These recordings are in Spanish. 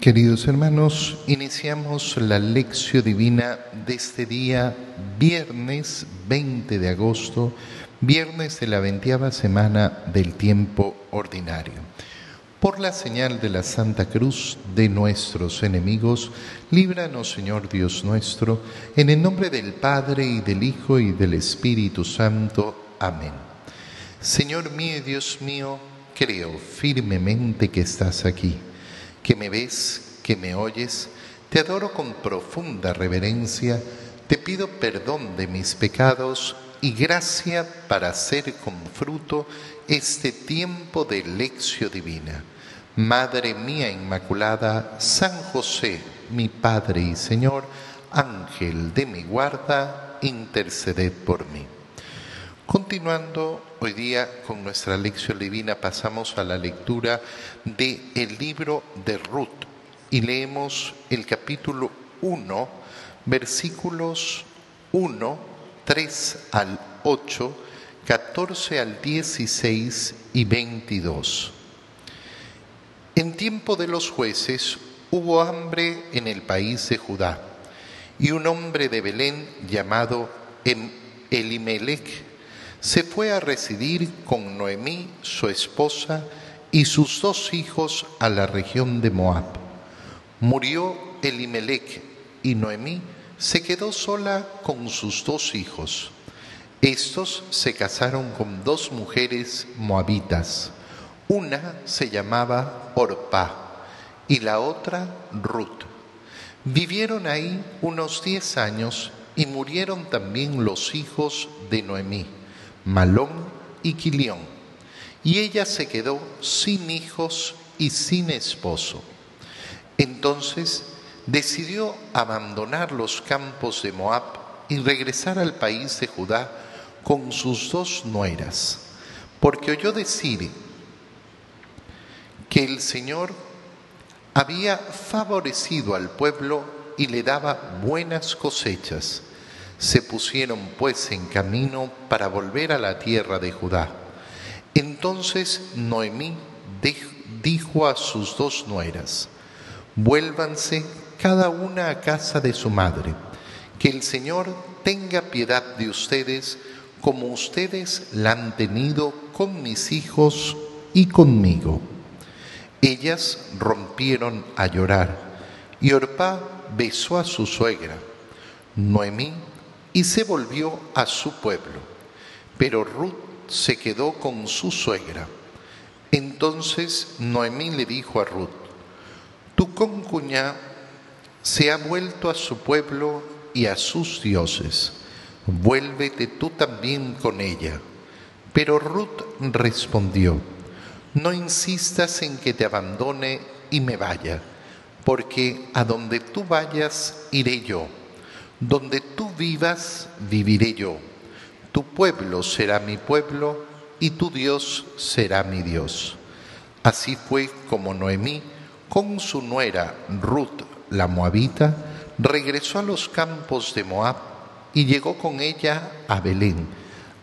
Queridos hermanos, iniciamos la lección divina de este día, viernes 20 de agosto, viernes de la veintiava semana del tiempo ordinario. Por la señal de la Santa Cruz de nuestros enemigos, líbranos, Señor Dios nuestro, en el nombre del Padre y del Hijo y del Espíritu Santo. Amén. Señor mío y Dios mío, creo firmemente que estás aquí que me ves, que me oyes, te adoro con profunda reverencia, te pido perdón de mis pecados y gracia para hacer con fruto este tiempo de lección divina. Madre mía Inmaculada, San José, mi Padre y Señor, Ángel de mi guarda, interceded por mí. Continuando hoy día con nuestra lección divina, pasamos a la lectura del el libro de Ruth y leemos el capítulo 1, versículos 1, 3 al 8, 14 al 16 y 22. En tiempo de los jueces hubo hambre en el país de Judá, y un hombre de Belén llamado em-, Elimelech se fue a residir con Noemí, su esposa, y sus dos hijos a la región de Moab. Murió Elimelech y Noemí se quedó sola con sus dos hijos. Estos se casaron con dos mujeres moabitas. Una se llamaba Orpá y la otra Ruth. Vivieron ahí unos diez años y murieron también los hijos de Noemí. Malón y Quilión, y ella se quedó sin hijos y sin esposo. Entonces decidió abandonar los campos de Moab y regresar al país de Judá con sus dos nueras, porque oyó decir que el Señor había favorecido al pueblo y le daba buenas cosechas se pusieron pues en camino para volver a la tierra de Judá. Entonces Noemí dijo a sus dos nueras, vuélvanse cada una a casa de su madre, que el Señor tenga piedad de ustedes como ustedes la han tenido con mis hijos y conmigo. Ellas rompieron a llorar y Orpá besó a su suegra. Noemí y se volvió a su pueblo. Pero Ruth se quedó con su suegra. Entonces Noemí le dijo a Ruth, tu concuña se ha vuelto a su pueblo y a sus dioses. Vuélvete tú también con ella. Pero Ruth respondió, no insistas en que te abandone y me vaya, porque a donde tú vayas iré yo donde tú vivas, viviré yo. Tu pueblo será mi pueblo y tu Dios será mi Dios. Así fue como Noemí, con su nuera Ruth la moabita, regresó a los campos de Moab y llegó con ella a Belén,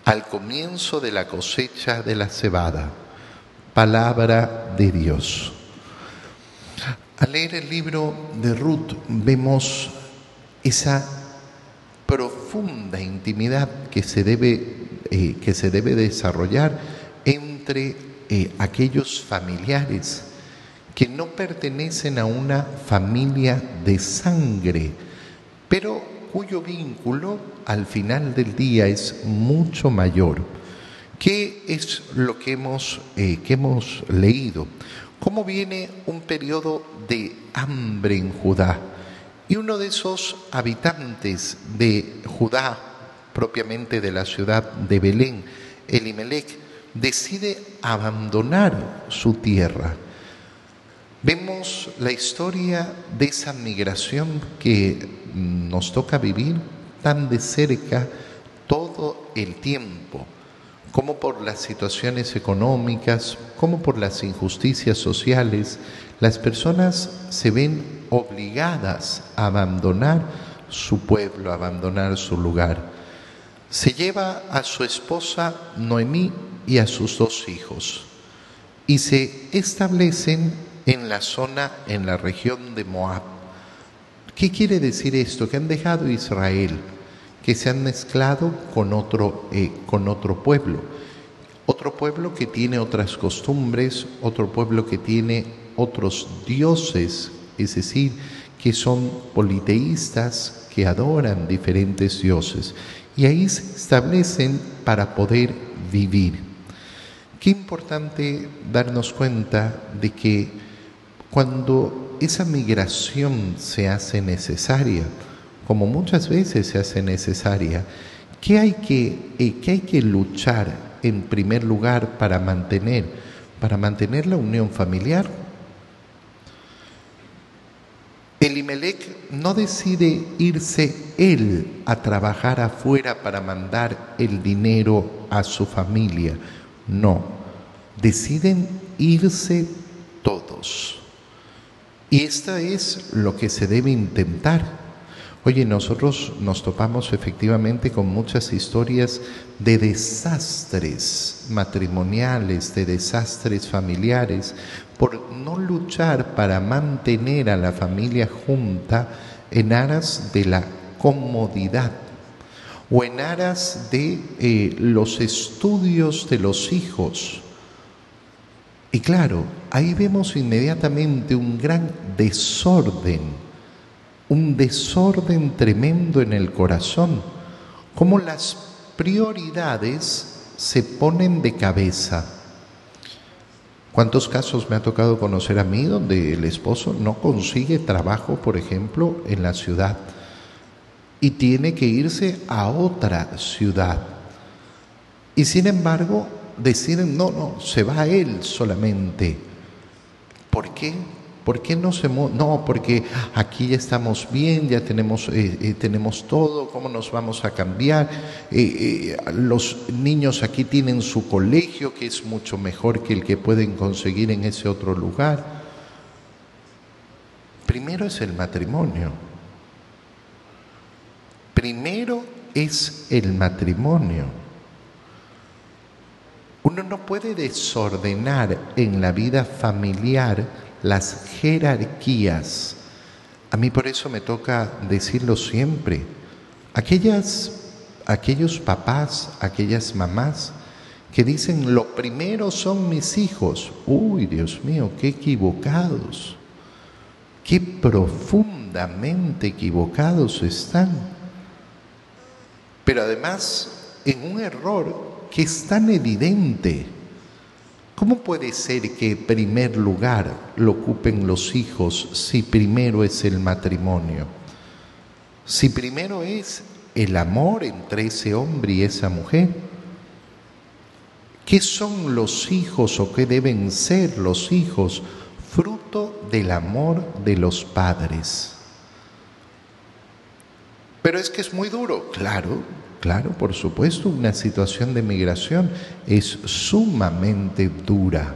al comienzo de la cosecha de la cebada. Palabra de Dios. Al leer el libro de Ruth vemos esa profunda intimidad que se debe, eh, que se debe desarrollar entre eh, aquellos familiares que no pertenecen a una familia de sangre, pero cuyo vínculo al final del día es mucho mayor. ¿Qué es lo que hemos, eh, que hemos leído? ¿Cómo viene un periodo de hambre en Judá? Y uno de esos habitantes de Judá, propiamente de la ciudad de Belén, Elimelech, decide abandonar su tierra. Vemos la historia de esa migración que nos toca vivir tan de cerca todo el tiempo, como por las situaciones económicas, como por las injusticias sociales, las personas se ven obligadas a abandonar su pueblo, a abandonar su lugar. Se lleva a su esposa Noemí y a sus dos hijos y se establecen en la zona, en la región de Moab. ¿Qué quiere decir esto? Que han dejado Israel, que se han mezclado con otro, eh, con otro pueblo. Otro pueblo que tiene otras costumbres, otro pueblo que tiene otros dioses, es decir, que son politeístas, que adoran diferentes dioses. Y ahí se establecen para poder vivir. Qué importante darnos cuenta de que cuando esa migración se hace necesaria, como muchas veces se hace necesaria, ¿qué hay que, eh, qué hay que luchar en primer lugar para mantener? Para mantener la unión familiar. Elimelech no decide irse él a trabajar afuera para mandar el dinero a su familia, no, deciden irse todos. Y esto es lo que se debe intentar. Oye, nosotros nos topamos efectivamente con muchas historias de desastres matrimoniales, de desastres familiares, por no luchar para mantener a la familia junta en aras de la comodidad o en aras de eh, los estudios de los hijos. Y claro, ahí vemos inmediatamente un gran desorden, un desorden tremendo en el corazón, como las prioridades se ponen de cabeza. ¿Cuántos casos me ha tocado conocer a mí donde el esposo no consigue trabajo, por ejemplo, en la ciudad? y tiene que irse a otra ciudad. Y sin embargo, deciden, no, no, se va él solamente. ¿Por qué? ¿Por qué no se No, porque aquí ya estamos bien, ya tenemos, eh, eh, tenemos todo, ¿cómo nos vamos a cambiar? Eh, los niños aquí tienen su colegio, que es mucho mejor que el que pueden conseguir en ese otro lugar. Primero es el matrimonio. Primero es el matrimonio. Uno no puede desordenar en la vida familiar las jerarquías. A mí por eso me toca decirlo siempre. Aquellas, aquellos papás, aquellas mamás que dicen lo primero son mis hijos. Uy, Dios mío, qué equivocados. Qué profundamente equivocados están pero además en un error que es tan evidente. ¿Cómo puede ser que primer lugar lo ocupen los hijos si primero es el matrimonio? Si primero es el amor entre ese hombre y esa mujer. ¿Qué son los hijos o qué deben ser los hijos? Fruto del amor de los padres. Pero es que es muy duro, claro, claro, por supuesto, una situación de migración es sumamente dura.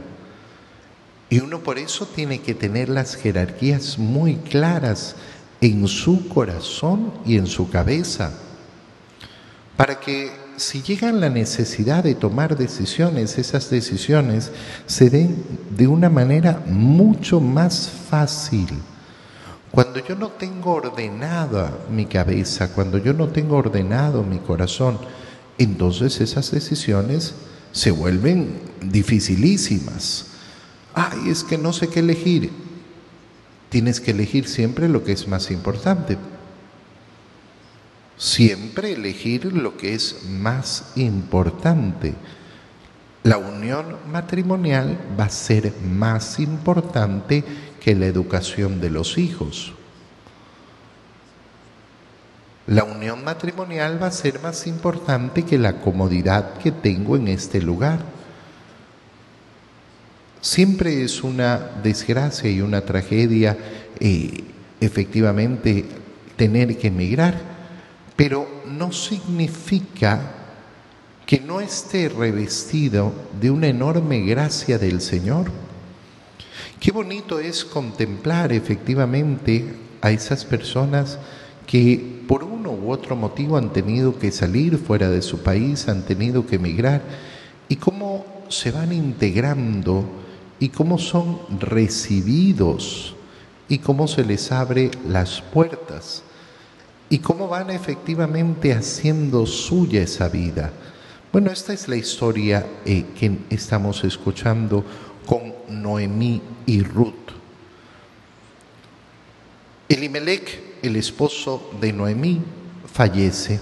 Y uno por eso tiene que tener las jerarquías muy claras en su corazón y en su cabeza, para que si llegan la necesidad de tomar decisiones, esas decisiones se den de una manera mucho más fácil cuando yo no tengo ordenada mi cabeza, cuando yo no tengo ordenado mi corazón, entonces esas decisiones se vuelven dificilísimas. Ay, es que no sé qué elegir. Tienes que elegir siempre lo que es más importante. Siempre elegir lo que es más importante. La unión matrimonial va a ser más importante que la educación de los hijos. La unión matrimonial va a ser más importante que la comodidad que tengo en este lugar. Siempre es una desgracia y una tragedia eh, efectivamente tener que emigrar, pero no significa que no esté revestido de una enorme gracia del Señor. Qué bonito es contemplar efectivamente a esas personas que por uno u otro motivo han tenido que salir fuera de su país, han tenido que emigrar y cómo se van integrando y cómo son recibidos y cómo se les abre las puertas y cómo van efectivamente haciendo suya esa vida. Bueno, esta es la historia eh, que estamos escuchando con Noemí y Ruth. Elimelech, el esposo de Noemí, fallece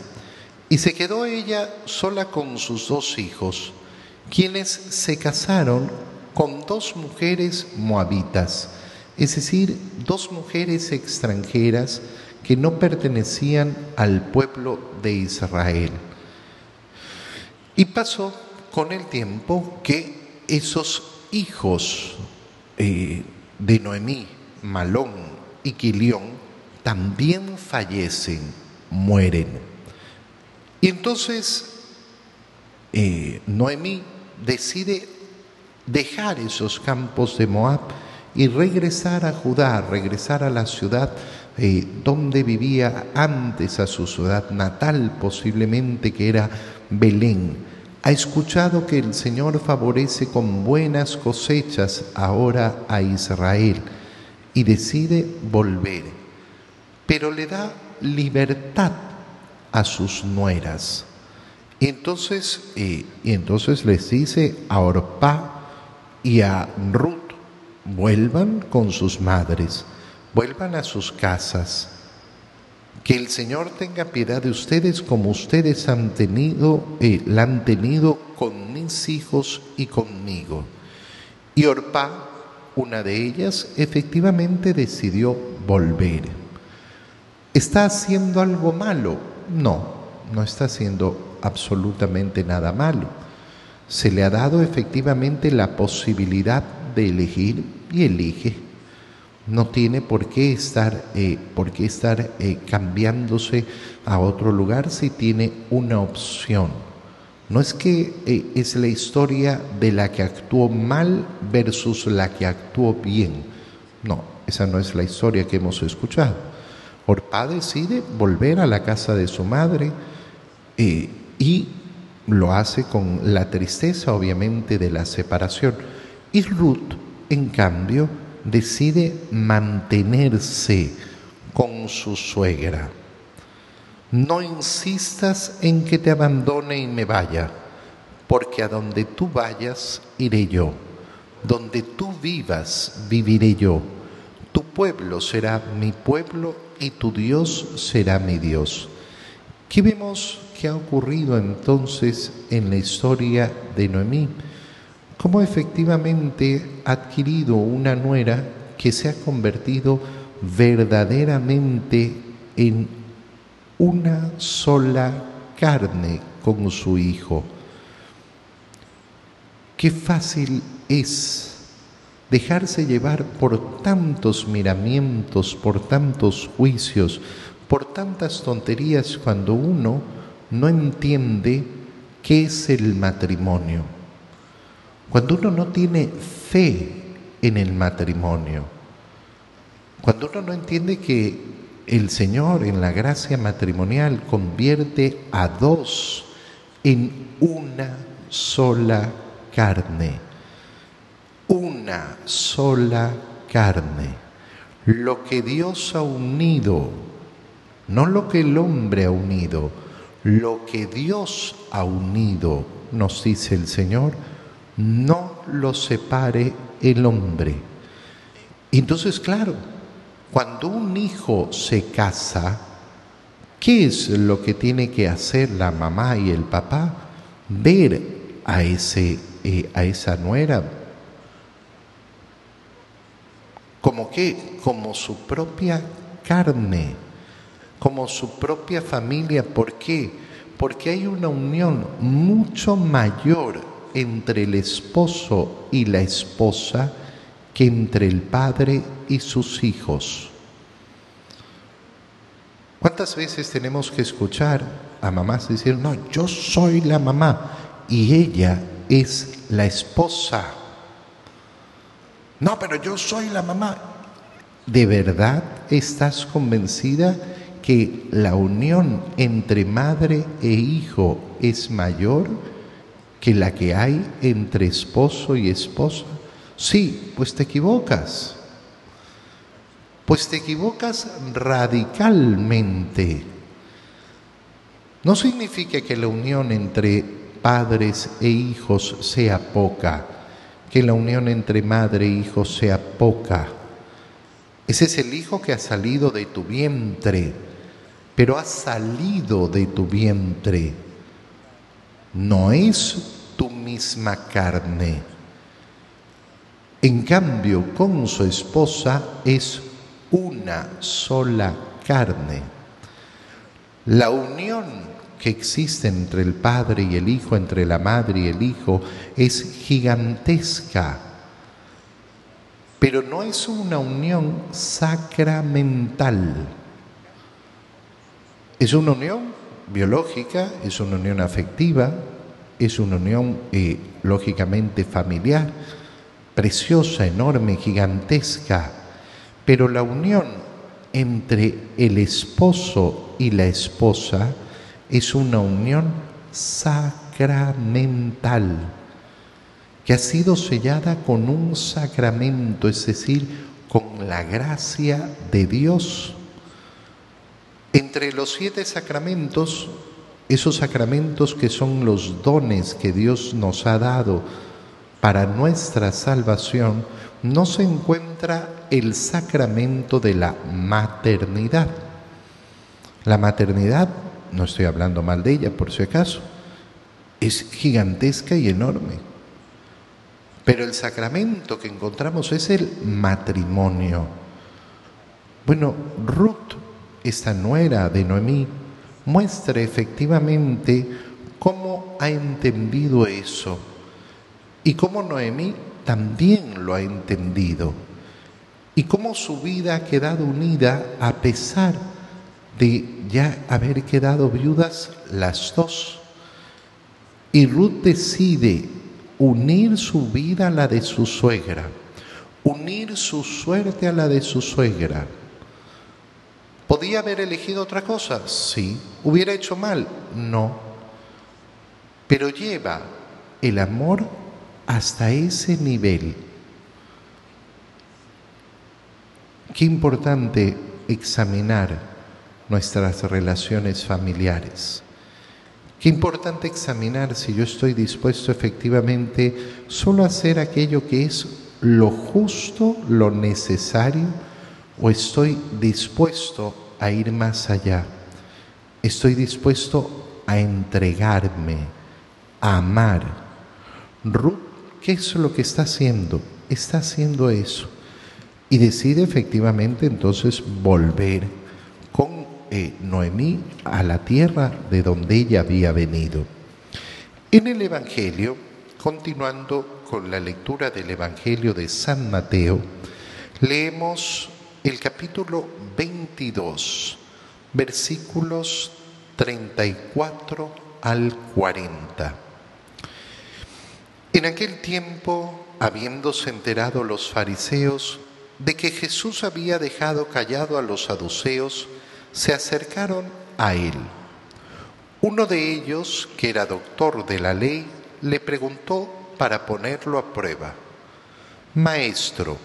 y se quedó ella sola con sus dos hijos, quienes se casaron con dos mujeres moabitas, es decir, dos mujeres extranjeras que no pertenecían al pueblo de Israel. Y pasó con el tiempo que esos hijos eh, de Noemí, Malón y Quilión, también fallecen, mueren. Y entonces eh, Noemí decide dejar esos campos de Moab y regresar a Judá, regresar a la ciudad eh, donde vivía antes, a su ciudad natal posiblemente, que era Belén. Ha escuchado que el Señor favorece con buenas cosechas ahora a Israel y decide volver, pero le da libertad a sus nueras. Entonces, eh, y entonces les dice a Orpá y a Ruth, vuelvan con sus madres, vuelvan a sus casas. Que el Señor tenga piedad de ustedes como ustedes han tenido, eh, la han tenido con mis hijos y conmigo. Y Orpá, una de ellas, efectivamente decidió volver. ¿Está haciendo algo malo? No, no está haciendo absolutamente nada malo. Se le ha dado efectivamente la posibilidad de elegir y elige. No tiene por qué estar, eh, por qué estar eh, cambiándose a otro lugar si tiene una opción. No es que eh, es la historia de la que actuó mal versus la que actuó bien. No, esa no es la historia que hemos escuchado. Orpá decide volver a la casa de su madre y lo hace con la tristeza obviamente de la separación. Y Ruth, en cambio, decide mantenerse con su suegra. No insistas en que te abandone y me vaya, porque a donde tú vayas iré yo, donde tú vivas viviré yo. Tu pueblo será mi pueblo y tu Dios será mi Dios. ¿Qué vemos que ha ocurrido entonces en la historia de Noemí? Cómo efectivamente ha adquirido una nuera que se ha convertido verdaderamente en una sola carne con su hijo. Qué fácil es dejarse llevar por tantos miramientos, por tantos juicios, por tantas tonterías cuando uno no entiende qué es el matrimonio cuando uno no tiene fe en el matrimonio, cuando uno no entiende que el Señor en la gracia matrimonial convierte a dos en una sola carne, una sola carne. Lo que Dios ha unido, no lo que el hombre ha unido, lo que Dios ha unido, nos dice el Señor, no lo separe el hombre. Entonces, claro, cuando un hijo se casa, ¿qué es lo que tiene que hacer la mamá y el papá? Ver a, ese, eh, a esa nuera como que, como su propia carne, como su propia familia. ¿Por qué? Porque hay una unión mucho mayor entre el esposo y la esposa que entre el padre y sus hijos. ¿Cuántas veces tenemos que escuchar a mamás decir, no, yo soy la mamá y ella es la esposa? No, pero yo soy la mamá. ¿De verdad estás convencida que la unión entre madre e hijo es mayor? Que la que hay entre esposo y esposa? Sí, pues te equivocas. Pues te equivocas radicalmente. No significa que la unión entre padres e hijos sea poca, que la unión entre madre e hijo sea poca. Ese es el hijo que ha salido de tu vientre, pero ha salido de tu vientre. No es tu misma carne. En cambio, con su esposa es una sola carne. La unión que existe entre el Padre y el Hijo, entre la Madre y el Hijo, es gigantesca. Pero no es una unión sacramental. Es una unión biológica, es una unión afectiva, es una unión eh, lógicamente familiar, preciosa, enorme, gigantesca, pero la unión entre el esposo y la esposa es una unión sacramental, que ha sido sellada con un sacramento, es decir, con la gracia de Dios. Entre los siete sacramentos, esos sacramentos que son los dones que Dios nos ha dado, para nuestra salvación no se encuentra el sacramento de la maternidad. La maternidad, no estoy hablando mal de ella por si acaso, es gigantesca y enorme. Pero el sacramento que encontramos es el matrimonio. Bueno, Ruth, esta nuera de Noemí, muestra efectivamente cómo ha entendido eso y cómo Noemí también lo ha entendido. Y cómo su vida ha quedado unida a pesar de ya haber quedado viudas las dos. Y Ruth decide unir su vida a la de su suegra, unir su suerte a la de su suegra. ¿Podía haber elegido otra cosa? Sí. ¿Hubiera hecho mal? No. Pero lleva el amor hasta ese nivel. Qué importante examinar nuestras relaciones familiares. Qué importante examinar si yo estoy dispuesto efectivamente solo a hacer aquello que es lo justo, lo necesario, o estoy dispuesto a ir más allá. Estoy dispuesto a entregarme, a amar. Ruth ¿Qué es lo que está haciendo? Está haciendo eso. Y decide efectivamente entonces volver con eh, Noemí a la tierra de donde ella había venido. En el Evangelio, continuando con la lectura del Evangelio de San Mateo, leemos el capítulo 22, versículos 34 al 40. En aquel tiempo, habiéndose enterado los fariseos de que Jesús había dejado callado a los saduceos, se acercaron a él. Uno de ellos, que era doctor de la ley, le preguntó para ponerlo a prueba, Maestro,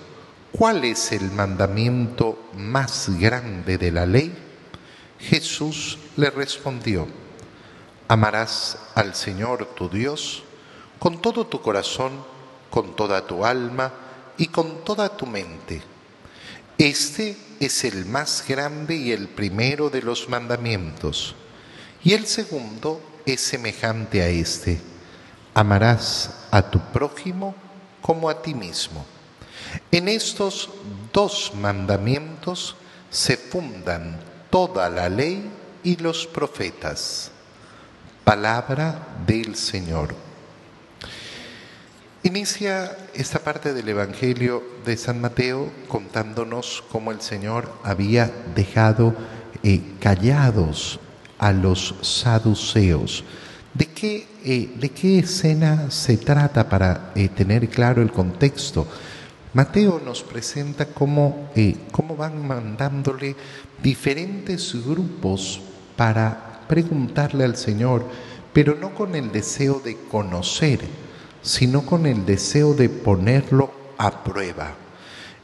¿cuál es el mandamiento más grande de la ley? Jesús le respondió, Amarás al Señor tu Dios con todo tu corazón, con toda tu alma y con toda tu mente. Este es el más grande y el primero de los mandamientos. Y el segundo es semejante a este. Amarás a tu prójimo como a ti mismo. En estos dos mandamientos se fundan toda la ley y los profetas. Palabra del Señor. Inicia esta parte del Evangelio de San Mateo contándonos cómo el Señor había dejado eh, callados a los saduceos. ¿De qué, eh, ¿De qué escena se trata para eh, tener claro el contexto? Mateo nos presenta cómo, cómo van mandándole diferentes grupos para preguntarle al Señor, pero no con el deseo de conocer, sino con el deseo de ponerlo a prueba.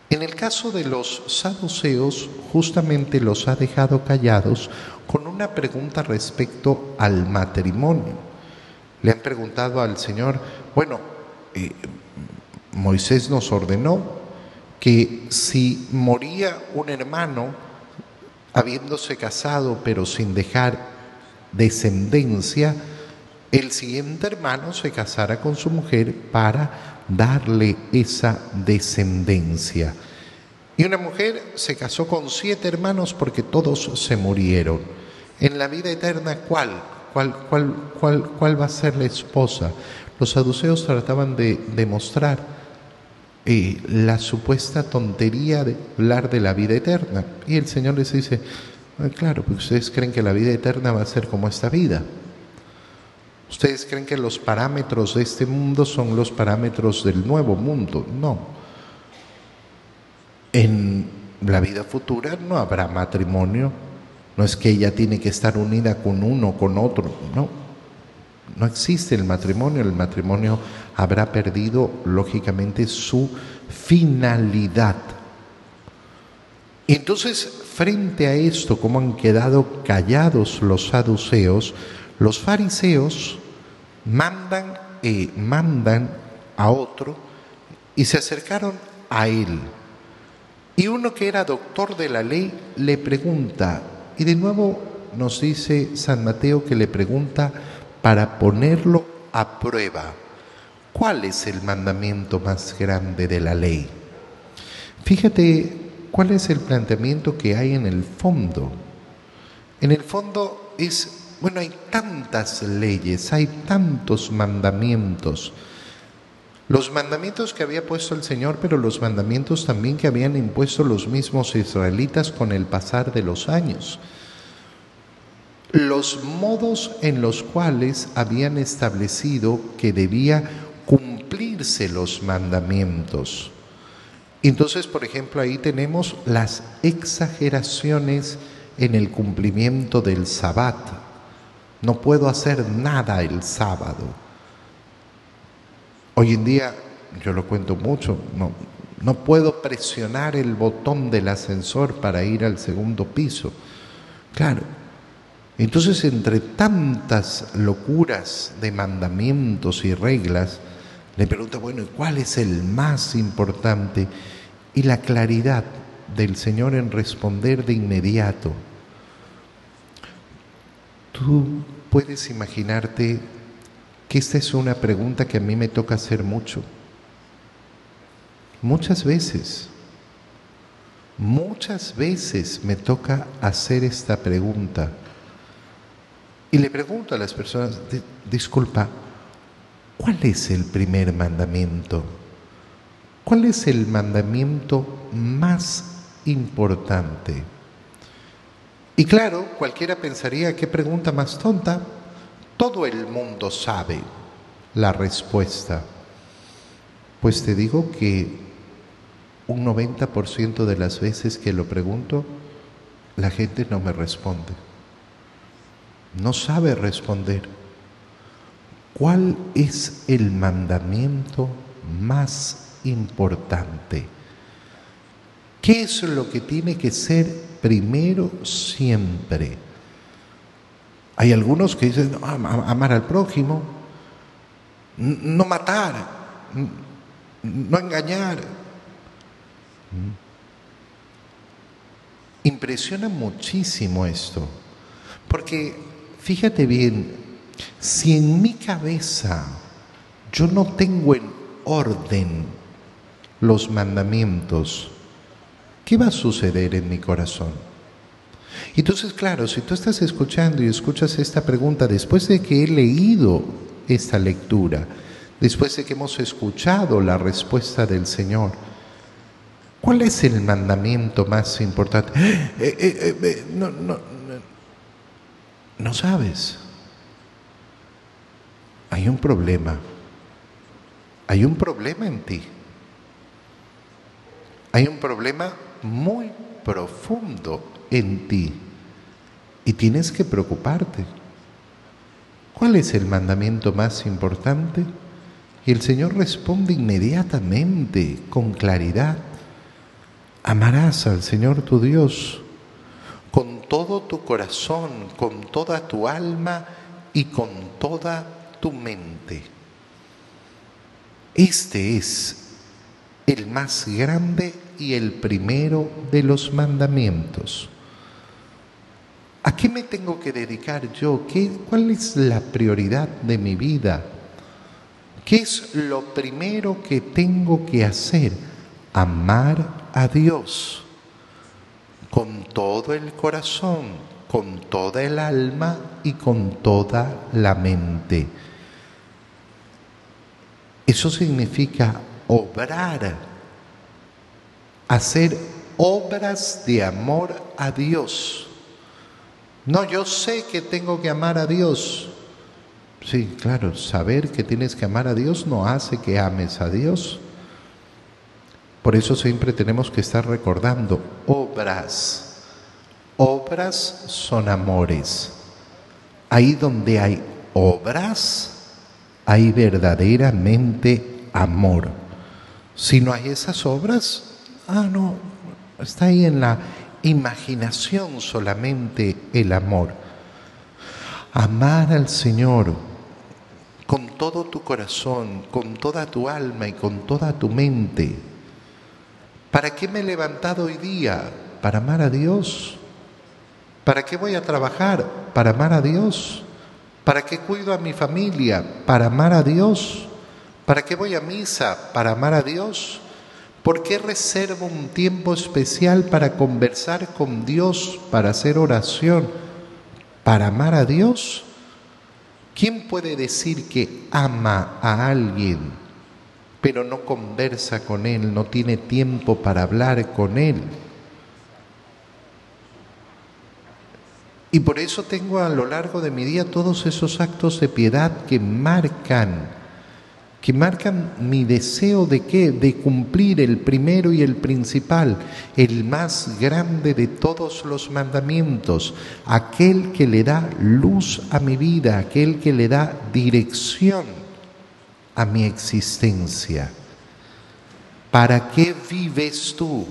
En el caso de los saduceos, justamente los ha dejado callados con una pregunta respecto al matrimonio. Le han preguntado al Señor, bueno, eh, Moisés nos ordenó que si moría un hermano habiéndose casado pero sin dejar descendencia, el siguiente hermano se casara con su mujer para darle esa descendencia. Y una mujer se casó con siete hermanos porque todos se murieron. En la vida eterna, ¿cuál? ¿Cuál, cuál, cuál, cuál va a ser la esposa? Los saduceos trataban de demostrar eh, la supuesta tontería de hablar de la vida eterna. Y el Señor les dice, ah, claro, pues ustedes creen que la vida eterna va a ser como esta vida. ¿Ustedes creen que los parámetros de este mundo son los parámetros del nuevo mundo? No. En la vida futura no habrá matrimonio. No es que ella tiene que estar unida con uno con otro. No. No existe el matrimonio. El matrimonio habrá perdido, lógicamente, su finalidad. Entonces, frente a esto, como han quedado callados los saduceos, los fariseos mandan, eh, mandan a otro y se acercaron a él. Y uno que era doctor de la ley le pregunta, y de nuevo nos dice San Mateo que le pregunta para ponerlo a prueba, ¿cuál es el mandamiento más grande de la ley? Fíjate cuál es el planteamiento que hay en el fondo. En el fondo es bueno, hay tantas leyes, hay tantos mandamientos. Los mandamientos que había puesto el Señor, pero los mandamientos también que habían impuesto los mismos israelitas con el pasar de los años. Los modos en los cuales habían establecido que debía cumplirse los mandamientos. Entonces, por ejemplo, ahí tenemos las exageraciones en el cumplimiento del sabbat no puedo hacer nada el sábado. Hoy en día, yo lo cuento mucho, no, no puedo presionar el botón del ascensor para ir al segundo piso. Claro. Entonces, entre tantas locuras de mandamientos y reglas, le pregunto, bueno, ¿cuál es el más importante? Y la claridad del Señor en responder de inmediato, Tú puedes imaginarte que esta es una pregunta que a mí me toca hacer mucho. Muchas veces, muchas veces me toca hacer esta pregunta. Y le pregunto a las personas, disculpa, ¿cuál es el primer mandamiento? ¿Cuál es el mandamiento más importante? Y claro, cualquiera pensaría, qué pregunta más tonta. Todo el mundo sabe la respuesta. Pues te digo que un 90% de las veces que lo pregunto, la gente no me responde. No sabe responder. ¿Cuál es el mandamiento más importante? ¿Qué es lo que tiene que ser primero siempre. Hay algunos que dicen, amar al prójimo, no matar, no engañar. Impresiona muchísimo esto, porque fíjate bien, si en mi cabeza yo no tengo en orden los mandamientos, ¿qué va a suceder en mi corazón? Entonces, claro, si tú estás escuchando y escuchas esta pregunta después de que he leído esta lectura, después de que hemos escuchado la respuesta del Señor, ¿cuál es el mandamiento más importante? Eh, eh, eh, no, no, no sabes. Hay un problema. Hay un problema en ti. Hay un problema muy profundo en ti y tienes que preocuparte. ¿Cuál es el mandamiento más importante? Y el Señor responde inmediatamente, con claridad. Amarás al Señor tu Dios con todo tu corazón, con toda tu alma y con toda tu mente. Este es el más grande y el primero de los mandamientos. ¿A qué me tengo que dedicar yo? ¿Qué, ¿Cuál es la prioridad de mi vida? ¿Qué es lo primero que tengo que hacer? Amar a Dios con todo el corazón, con toda el alma y con toda la mente. Eso significa obrar, hacer obras de amor a Dios. No, yo sé que tengo que amar a Dios. Sí, claro, saber que tienes que amar a Dios no hace que ames a Dios. Por eso siempre tenemos que estar recordando obras. Obras son amores. Ahí donde hay obras, hay verdaderamente amor. Si no hay esas obras, ah, no, está ahí en la imaginación solamente el amor. Amar al Señor con todo tu corazón, con toda tu alma y con toda tu mente. ¿Para qué me he levantado hoy día? Para amar a Dios. ¿Para qué voy a trabajar? Para amar a Dios. ¿Para qué cuido a mi familia? Para amar a Dios. ¿Para qué voy a misa? Para amar a Dios. ¿Por qué reservo un tiempo especial para conversar con Dios, para hacer oración? ¿Para amar a Dios? ¿Quién puede decir que ama a alguien, pero no conversa con él, no tiene tiempo para hablar con él? Y por eso tengo a lo largo de mi día todos esos actos de piedad que marcan, que marcan mi deseo de qué? De cumplir el primero y el principal, el más grande de todos los mandamientos, aquel que le da luz a mi vida, aquel que le da dirección a mi existencia. ¿Para qué vives tú?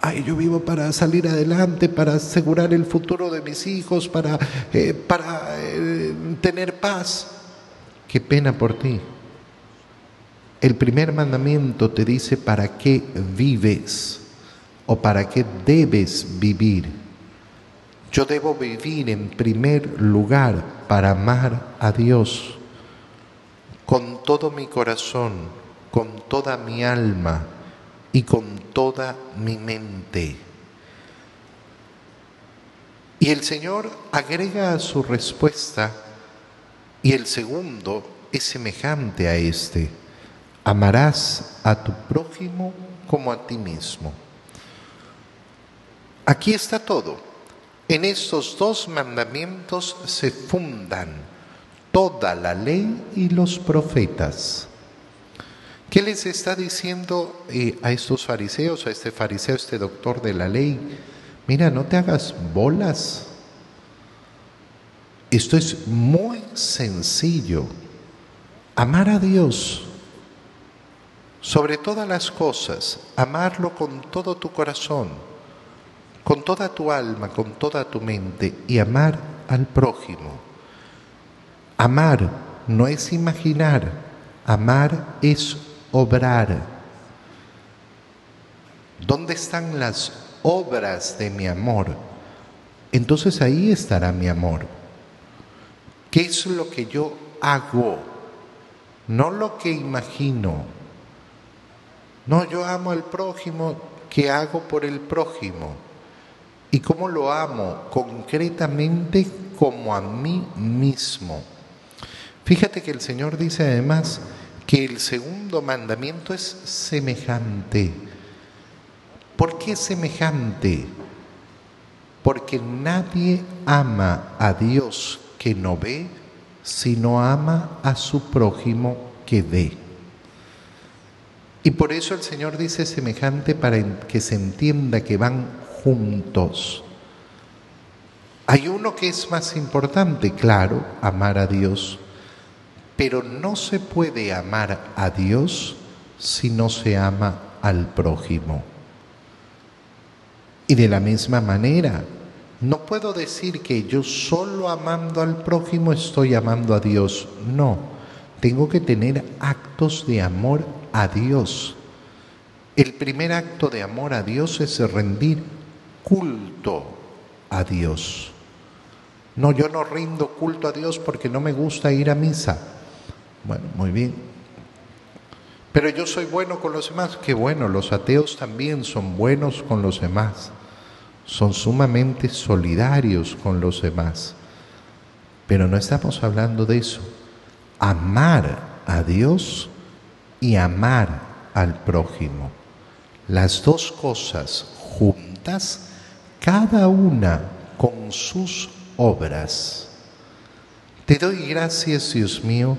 Ay, yo vivo para salir adelante, para asegurar el futuro de mis hijos, para, eh, para eh, tener paz. Qué pena por ti. El primer mandamiento te dice para qué vives o para qué debes vivir. Yo debo vivir en primer lugar para amar a Dios con todo mi corazón, con toda mi alma y con toda mi mente. Y el Señor agrega a su respuesta, y el segundo es semejante a este, amarás a tu prójimo como a ti mismo. Aquí está todo. En estos dos mandamientos se fundan toda la ley y los profetas. ¿Qué les está diciendo eh, a estos fariseos, a este fariseo, a este doctor de la ley? Mira, no te hagas bolas. Esto es muy sencillo. Amar a Dios sobre todas las cosas, amarlo con todo tu corazón, con toda tu alma, con toda tu mente y amar al prójimo. Amar no es imaginar, amar es obrar. ¿Dónde están las obras de mi amor? Entonces ahí estará mi amor. ¿Qué es lo que yo hago? No lo que imagino. No, yo amo al prójimo, ¿qué hago por el prójimo? ¿Y cómo lo amo? Concretamente como a mí mismo. Fíjate que el Señor dice además, que el segundo mandamiento es semejante. ¿Por qué semejante? Porque nadie ama a Dios que no ve, sino ama a su prójimo que ve. Y por eso el Señor dice semejante para que se entienda que van juntos. Hay uno que es más importante, claro, amar a Dios, Pero no se puede amar a Dios si no se ama al prójimo. Y de la misma manera, no puedo decir que yo solo amando al prójimo estoy amando a Dios. No, tengo que tener actos de amor a Dios. El primer acto de amor a Dios es rendir culto a Dios. No, yo no rindo culto a Dios porque no me gusta ir a misa. Bueno, muy bien. Pero yo soy bueno con los demás. Qué bueno, los ateos también son buenos con los demás son sumamente solidarios con los demás. Pero no estamos hablando de eso. Amar a Dios y amar al prójimo. Las dos cosas juntas, cada una con sus obras. Te doy gracias, Dios mío,